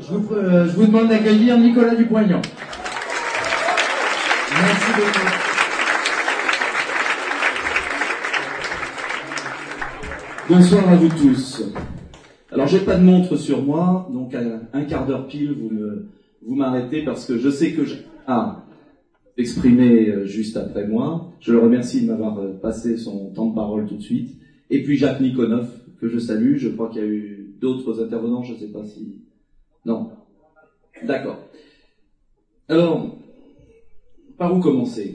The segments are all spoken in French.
je, vous, euh, je vous demande d'accueillir Nicolas Dupoignant. Merci beaucoup. Bonsoir à vous tous. Alors j'ai pas de montre sur moi, donc à un quart d'heure pile, vous vous m'arrêtez parce que je sais que je... Ah, exprimé euh, juste après moi. Je le remercie de m'avoir euh, passé son temps de parole tout de suite. Et puis Jacques Nikonov, que je salue. Je crois qu'il y a eu d'autres intervenants, je ne sais pas si... Non. D'accord. Alors, par où commencer?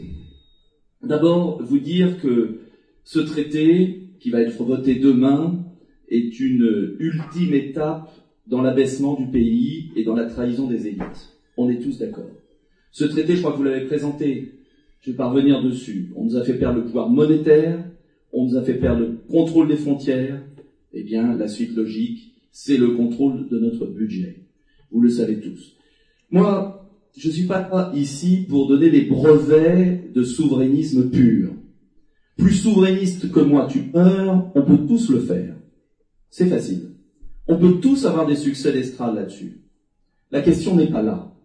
D'abord, vous dire que ce traité, qui va être voté demain, est une ultime étape dans l'abaissement du pays et dans la trahison des élites. On est tous d'accord. Ce traité, je crois que vous l'avez présenté, je vais pas revenir dessus. On nous a fait perdre le pouvoir monétaire, on nous a fait perdre le contrôle des frontières. Eh bien, la suite logique, c'est le contrôle de notre budget. Vous le savez tous. Moi, je ne suis pas ici pour donner des brevets de souverainisme pur. Plus souverainiste que moi tu meurs, on peut tous le faire. C'est facile. On peut tous avoir des succès d'estrade là-dessus. La question n'est pas là.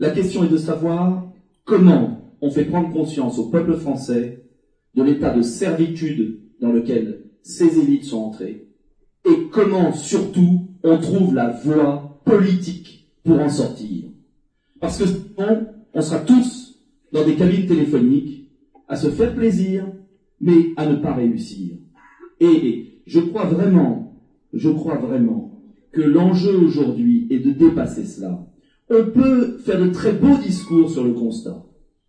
La question est de savoir comment on fait prendre conscience au peuple français de l'état de servitude dans lequel ces élites sont entrées et comment surtout on trouve la voie politique pour en sortir? Parce que sinon, on sera tous dans des cabines téléphoniques à se faire plaisir, mais à ne pas réussir. Et je crois vraiment, je crois vraiment que l'enjeu aujourd'hui est de dépasser cela. On peut faire de très beaux discours sur le constat.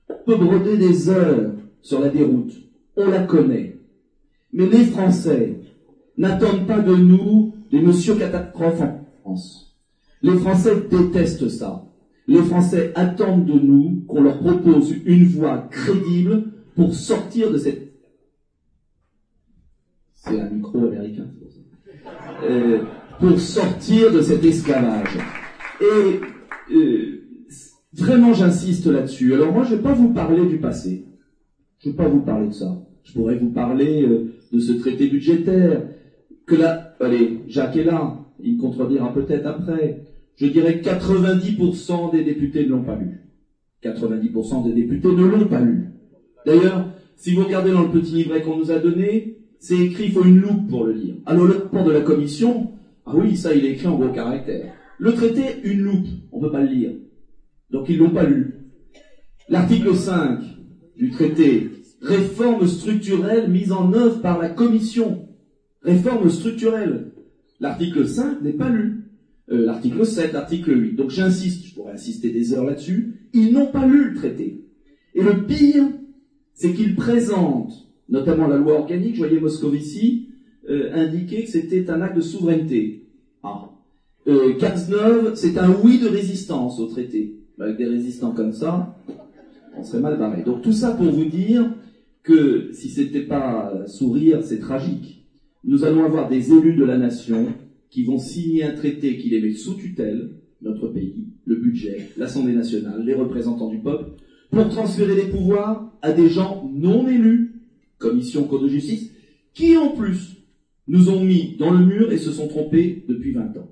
On peut broder des heures sur la déroute. On la connaît. Mais les Français n'attendent pas de nous des monsieur catastrophes en France. Les Français détestent ça. Les Français attendent de nous qu'on leur propose une voie crédible pour sortir de cette... C'est un micro américain, pour. Euh, pour sortir de cet esclavage. Et euh, vraiment, j'insiste là-dessus. Alors moi, je ne vais pas vous parler du passé. Je ne vais pas vous parler de ça. Je pourrais vous parler euh, de ce traité budgétaire. Que là, allez, Jacques est là. Il contredira peut-être après. Je dirais que 90% des députés ne l'ont pas lu. 90% des députés ne l'ont pas lu. D'ailleurs, si vous regardez dans le petit livret qu'on nous a donné, c'est écrit, il faut une loupe pour le lire. Alors le rapport de la commission, ah oui, ça il est écrit en gros caractères. Le traité, une loupe, on ne peut pas le lire. Donc ils l'ont pas lu. L'article 5 du traité, réforme structurelle mise en œuvre par la Commission. Réforme structurelle. L'article 5 n'est pas lu. Euh, l'article 7, l'article 8. Donc j'insiste, je pourrais insister des heures là-dessus, ils n'ont pas lu le traité. Et le pire, c'est qu'ils présentent, notamment la loi organique, je voyais Moscovici euh, indiquer que c'était un acte de souveraineté. Ah, euh, c'est un oui de résistance au traité. Avec des résistants comme ça, on serait mal barré. Donc tout ça pour vous dire que si c'était pas sourire, c'est tragique. Nous allons avoir des élus de la nation qui vont signer un traité qui les met sous tutelle, notre pays, le budget, l'Assemblée nationale, les représentants du peuple, pour transférer des pouvoirs à des gens non élus, commission code de justice, qui en plus nous ont mis dans le mur et se sont trompés depuis 20 ans.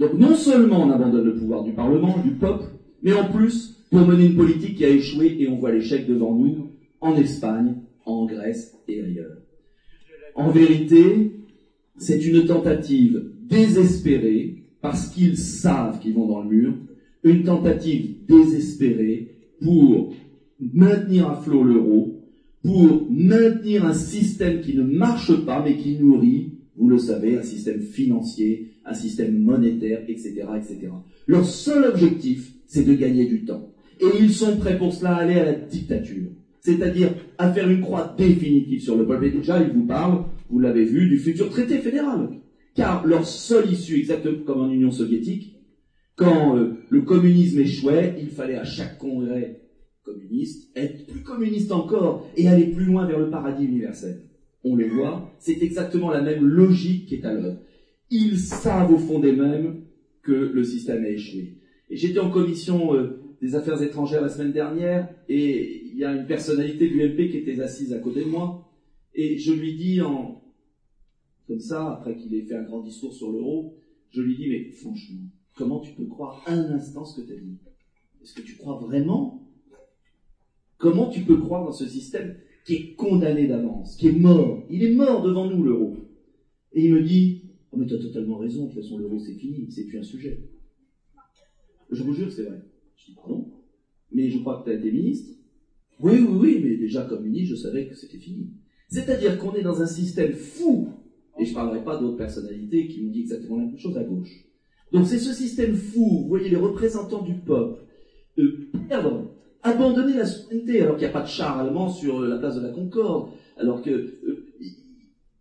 Donc non seulement on abandonne le pouvoir du Parlement, du peuple, mais en plus pour mener une politique qui a échoué et on voit l'échec devant nous en Espagne, en Grèce et ailleurs. En vérité, c'est une tentative désespérée parce qu'ils savent qu'ils vont dans le mur, une tentative désespérée pour maintenir à flot l'euro, pour maintenir un système qui ne marche pas mais qui nourrit, vous le savez, un système financier, un système monétaire, etc., etc. Leur seul objectif, c'est de gagner du temps. Et ils sont prêts pour cela à aller à la dictature. C'est-à-dire à faire une croix définitive sur le peuple. Et déjà, ils vous parlent, vous l'avez vu, du futur traité fédéral. Car leur seule issue, exactement comme en Union soviétique, quand euh, le communisme échouait, il fallait à chaque congrès communiste être plus communiste encore et aller plus loin vers le paradis universel. On le voit, c'est exactement la même logique qui est à l'œuvre ils savent au fond d'eux-mêmes que le système a échoué. J'étais en commission euh, des affaires étrangères la semaine dernière, et il y a une personnalité de l'UMP qui était assise à côté de moi, et je lui dis en, comme ça, après qu'il ait fait un grand discours sur l'euro, Je lui dis, mais franchement, comment tu peux croire un instant ce que tu as dit? Est-ce que tu crois vraiment? Comment tu peux croire dans ce système qui est condamné d'avance, qui est mort? Il est mort devant nous, l'euro. Et il me dit, oh mais tu as totalement raison, de toute façon l'euro c'est fini, c'est plus un sujet. Je vous jure, c'est vrai. Je dis, pardon? Mais je crois que tu as été ministre. Oui, oui, oui, mais déjà comme ministre, je savais que c'était fini. C'est-à-dire qu'on est dans un système fou, et je ne parlerai pas d'autres personnalités qui nous disent exactement la même chose à gauche. Donc c'est ce système fou, vous voyez les représentants du peuple, euh, perdre, abandonner la souveraineté, alors qu'il n'y a pas de char allemand sur la place de la Concorde, alors que euh,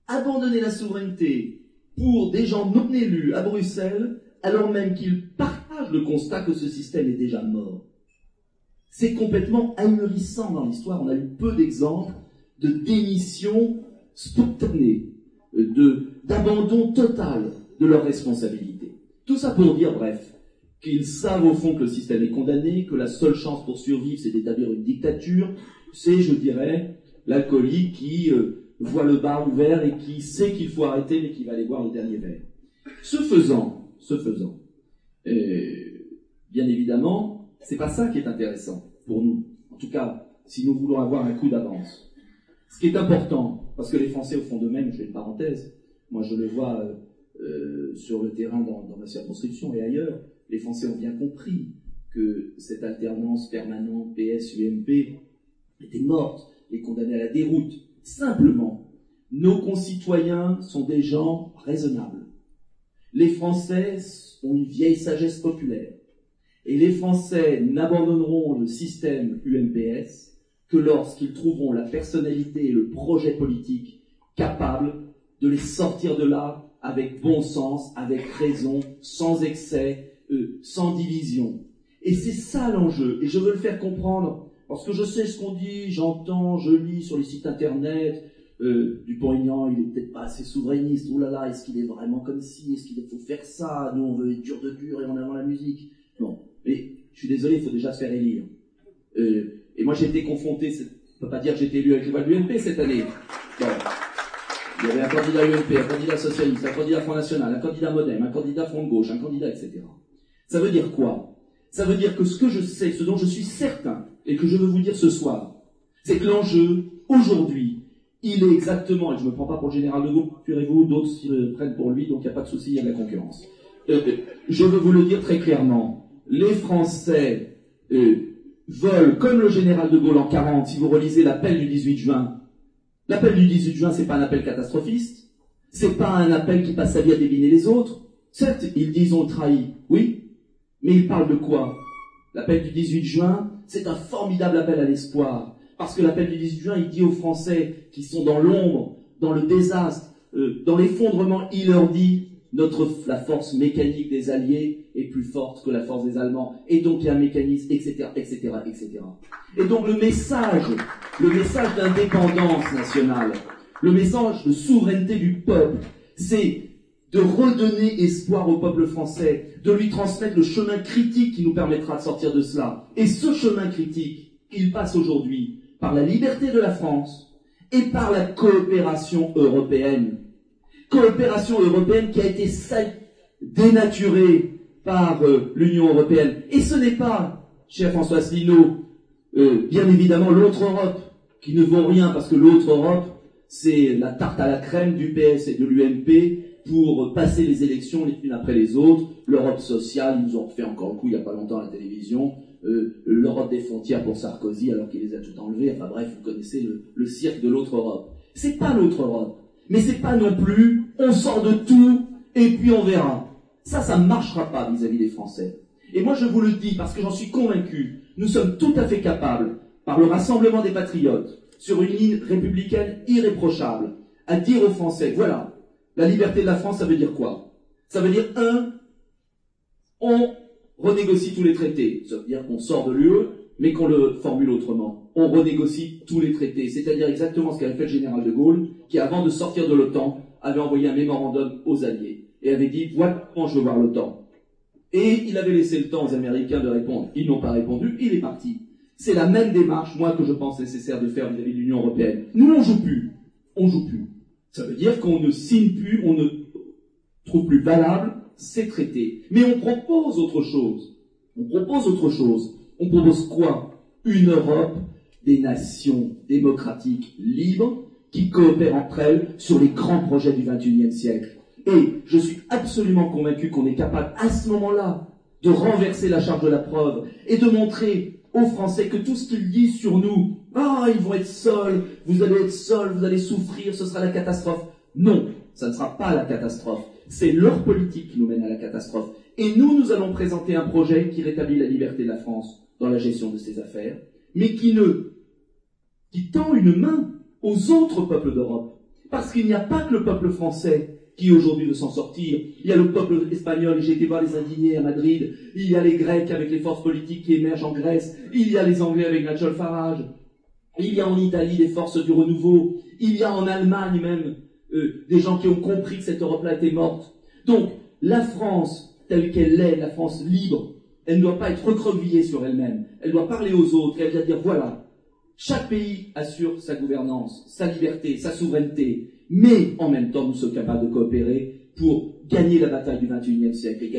abandonner la souveraineté pour des gens non élus à Bruxelles, alors même qu'ils partagent le constat que ce système est déjà mort. C'est complètement ahurissant dans l'histoire. On a eu peu d'exemples de démission spontanée, de, d'abandon total de leurs responsabilités. Tout ça pour dire, bref, qu'ils savent au fond que le système est condamné, que la seule chance pour survivre, c'est d'établir une dictature. C'est, je dirais, l'alcoolique qui euh, voit le bar ouvert et qui sait qu'il faut arrêter, mais qui va aller boire le dernier verre. Ce faisant, ce faisant, euh, bien évidemment, c'est pas ça qui est intéressant pour nous. En tout cas, si nous voulons avoir un coup d'avance. Ce qui est important, parce que les Français au fond d'eux-mêmes, je fais une parenthèse, moi je le vois euh, euh, sur le terrain dans, ma circonscription et ailleurs, les Français ont bien compris que cette alternance permanente PS-UMP était morte et condamnée à la déroute. Simplement, nos concitoyens sont des gens raisonnables. Les Français ont une vieille sagesse populaire. Et les Français n'abandonneront le système UMPS que lorsqu'ils trouveront la personnalité et le projet politique capable de les sortir de là avec bon sens, avec raison, sans excès, euh, sans division. Et c'est ça l'enjeu. Et je veux le faire comprendre parce que je sais ce qu'on dit, j'entends, je lis sur les sites internet. Euh, Dupont-Aignan, il est peut-être pas assez souverainiste. Ouh là là, est-ce qu'il est vraiment comme ci Est-ce qu'il faut faire ça Nous, on veut être dur de dur et on avant la musique. Non. Mais je suis désolé, il faut déjà se faire élire. Euh, et moi, j'ai été confronté, je ne peux pas dire que j'ai été élu avec les voix de l'UMP cette année. Il y avait un candidat UMP, un candidat socialiste, un candidat Front National, un candidat Modem, un candidat Front de Gauche, un candidat, etc. Ça veut dire quoi? Ça veut dire que ce que je sais, ce dont je suis certain, et que je veux vous dire ce soir, c'est que l'enjeu, aujourd'hui, il est exactement, et je ne me prends pas pour le général de Gaulle, rassurez-vous, d'autres prennent pour lui, donc il n'y a pas de souci, il y a de la concurrence. Euh, je veux vous le dire très clairement, les Français veulent, comme le général de Gaulle en 40, si vous relisez l'appel du 18 juin, l'appel du 18 juin, c'est pas un appel catastrophiste, c'est pas un appel qui passe sa vie à débiner les autres. Certes, ils disent on trahit, oui, mais ils parlent de quoi? L'appel du 18 juin, c'est un formidable appel à l'espoir. Parce que l'appel du 18 juin, il dit aux Français qui sont dans l'ombre, dans le désastre, euh, dans l'effondrement, il leur dit notre, la force mécanique des Alliés est plus forte que la force des Allemands. Et donc il y a un mécanisme, etc., etc., etc. Et donc le message, le message d'indépendance nationale, le message de souveraineté du peuple, c'est de redonner espoir au peuple français, de lui transmettre le chemin critique qui nous permettra de sortir de cela. Et ce chemin critique, il passe aujourd'hui par la liberté de la France et par la coopération européenne coopération européenne qui a été dénaturée par euh, l'Union européenne. Et ce n'est pas, cher François Asselineau, euh, bien évidemment l'autre Europe, qui ne vaut rien parce que l'autre Europe, c'est la tarte à la crème du PS et de l'UMP pour passer les élections les unes après les autres. L'Europe sociale, ils nous ont fait encore le coup il n'y a pas longtemps à la télévision. Euh, L'Europe des frontières pour Sarkozy alors qu'il les a tout enlevées. Enfin bref, vous connaissez le, le cirque de l'autre Europe. C'est pas l'autre Europe. Mais c'est pas non plus on sort de tout et puis on verra. Ça, ça ne marchera pas vis-à-vis des Français. Et moi, je vous le dis parce que j'en suis convaincu, nous sommes tout à fait capables, par le Rassemblement des Patriotes, sur une ligne républicaine irréprochable, à dire aux Français, voilà, la liberté de la France, ça veut dire quoi? Ça veut dire, un, on renégocie tous les traités. Ça veut dire qu'on sort de l'UE, mais qu'on le formule autrement. On renégocie tous les traités, c'est-à-dire exactement ce qu'avait fait le général de Gaulle, qui avant de sortir de l'OTAN avait envoyé un mémorandum aux Alliés et avait dit voilà comment je veux voir l'OTAN. Et il avait laissé le temps aux Américains de répondre. Ils n'ont pas répondu, il est parti. C'est la même démarche, moi, que je pense nécessaire de faire vis-à-vis de l'Union européenne. Nous, on joue plus. On joue plus. Ça veut dire qu'on ne signe plus, on ne trouve plus valable c'est traité. Mais on propose autre chose. On propose autre chose. On propose quoi Une Europe des nations démocratiques libres qui coopèrent entre elles sur les grands projets du XXIe siècle. Et je suis absolument convaincu qu'on est capable à ce moment-là de renverser la charge de la preuve et de montrer aux Français que tout ce qu'ils disent sur nous, ah, ils vont être seuls, vous allez être seuls, vous allez souffrir, ce sera la catastrophe. Non, ça ne sera pas la catastrophe. C'est leur politique qui nous mène à la catastrophe. Et nous, nous allons présenter un projet qui rétablit la liberté de la France dans la gestion de ses affaires, mais qui tend une main aux autres peuples d'Europe. Parce qu'il n'y a pas que le peuple français qui aujourd'hui veut s'en sortir. Il y a le peuple espagnol, j'ai été voir les indignés à Madrid. Il y a les Grecs avec les forces politiques qui émergent en Grèce. Il y a les Anglais avec Nigel Farage. Il y a en Italie des forces du renouveau. Il y a en Allemagne même euh, des gens qui ont compris que cette Europe-là était morte. Donc, la France, telle qu'elle est, la France libre, elle ne doit pas être recroquevillée sur elle-même. Elle doit parler aux autres. Elle doit dire, voilà, chaque pays assure sa gouvernance, sa liberté, sa souveraineté, mais en même temps nous sommes capables de coopérer pour gagner la bataille du XXIe siècle. Et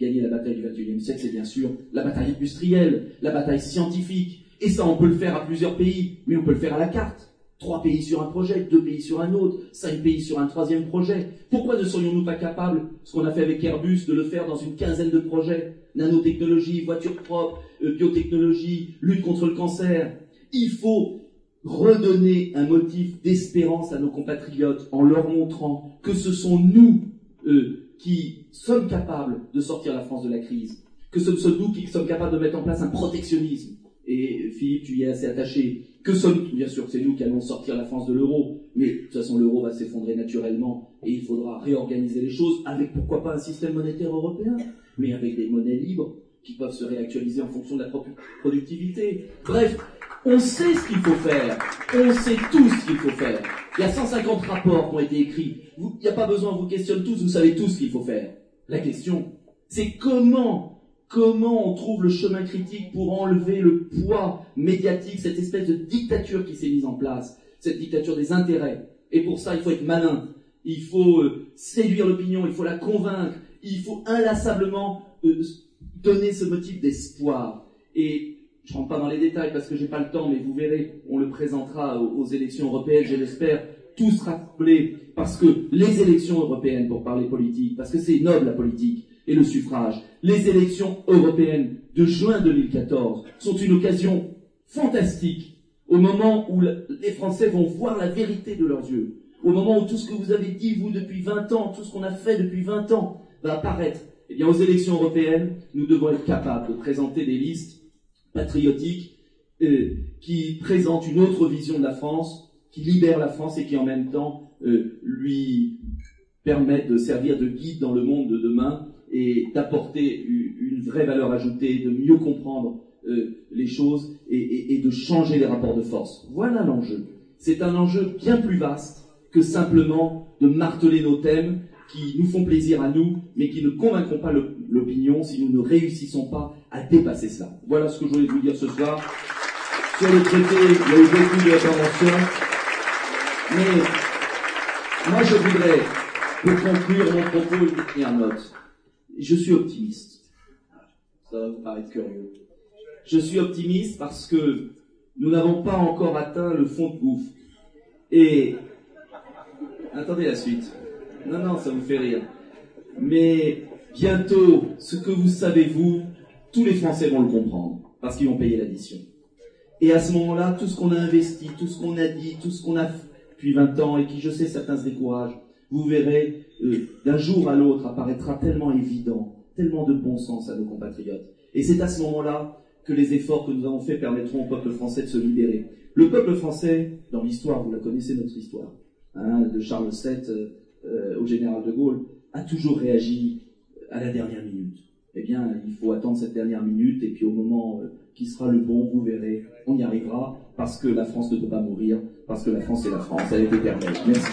gagner, la bataille du XXIe siècle, c'est bien sûr la bataille industrielle, la bataille scientifique. Et ça, on peut le faire à plusieurs pays, mais on peut le faire à la carte. Trois pays sur un projet, deux pays sur un autre, cinq pays sur un troisième projet. Pourquoi ne serions-nous pas capables, ce qu'on a fait avec Airbus, de le faire dans une quinzaine de projets Nanotechnologie, voitures propres, euh, biotechnologie, lutte contre le cancer, il faut redonner un motif d'espérance à nos compatriotes en leur montrant que ce sont nous euh, qui sommes capables de sortir la France de la crise, que ce sont nous qui sommes capables de mettre en place un protectionnisme. Et Philippe, tu y es assez attaché. Que sommes Bien sûr, c'est nous qui allons sortir la France de l'euro, mais de toute façon, l'euro va s'effondrer naturellement et il faudra réorganiser les choses avec pourquoi pas un système monétaire européen, mais avec des monnaies libres qui peuvent se réactualiser en fonction de la productivité. Bref, on sait ce qu'il faut faire. On sait tous ce qu'il faut faire. Il y a 150 rapports qui ont été écrits. Il n'y a pas besoin, on vous questionne tous, vous savez tous ce qu'il faut faire. La question, c'est comment, comment on trouve le chemin critique pour enlever le poids médiatique, cette espèce de dictature qui s'est mise en place, cette dictature des intérêts? Et pour ça, il faut être malin. Il faut euh, séduire l'opinion, il faut la convaincre, il faut inlassablement euh, donner ce motif d'espoir. Et je ne rentre pas dans les détails parce que j'ai pas le temps, mais vous verrez, on le présentera aux, élections européennes, je l'espère, tous rappelés, parce que les élections européennes, pour parler politique, parce que c'est noble la politique et le suffrage, les élections européennes de juin 2014 sont une occasion fantastique au moment où les Français vont voir la vérité de leurs yeux, au moment où tout ce que vous avez dit, vous, depuis 20 ans, tout ce qu'on a fait depuis 20 ans, va apparaître. Eh bien, aux élections européennes, nous devons être capables de présenter des listes patriotique euh, qui présente une autre vision de la France, qui libère la France et qui en même temps euh, lui permet de servir de guide dans le monde de demain et d'apporter une vraie valeur ajoutée, de mieux comprendre euh, les choses et, de changer les rapports de force. Voilà l'enjeu. C'est un enjeu bien plus vaste que simplement de marteler nos thèmes qui nous font plaisir à nous, mais qui ne convaincront pas l'opinion si nous ne réussissons pas à dépasser cela. Voilà ce que je voulais vous dire ce soir. Sur le traité, il y a eu beaucoup mais moi je voudrais, pour conclure mon propos, une note. Je suis optimiste. Ça va vous paraître curieux. Je suis optimiste parce que nous n'avons pas encore atteint le fond de gouffre. Et attendez la suite. Non, non, ça vous fait rire. Mais bientôt, ce que vous savez, vous, tous les Français vont le comprendre, parce qu'ils vont payer l'addition. Et à ce moment-là, tout ce qu'on a investi, tout ce qu'on a dit, tout ce qu'on a fait depuis 20 ans, et qui, je sais, certains se découragent, vous verrez, euh, d'un jour à l'autre, apparaîtra tellement évident, tellement de bon sens à nos compatriotes. Et c'est à ce moment-là que les efforts que nous avons faits permettront au peuple français de se libérer. Le peuple français, dans l'histoire, vous la connaissez notre histoire, hein, de Charles VII euh, au général de Gaulle, a toujours réagi à la dernière minute. Eh bien, il faut attendre cette dernière minute et puis au moment euh, qui sera le bon, vous verrez, on y arrivera parce que la France ne peut pas mourir, parce que la France est la France, elle est éternelle. Merci.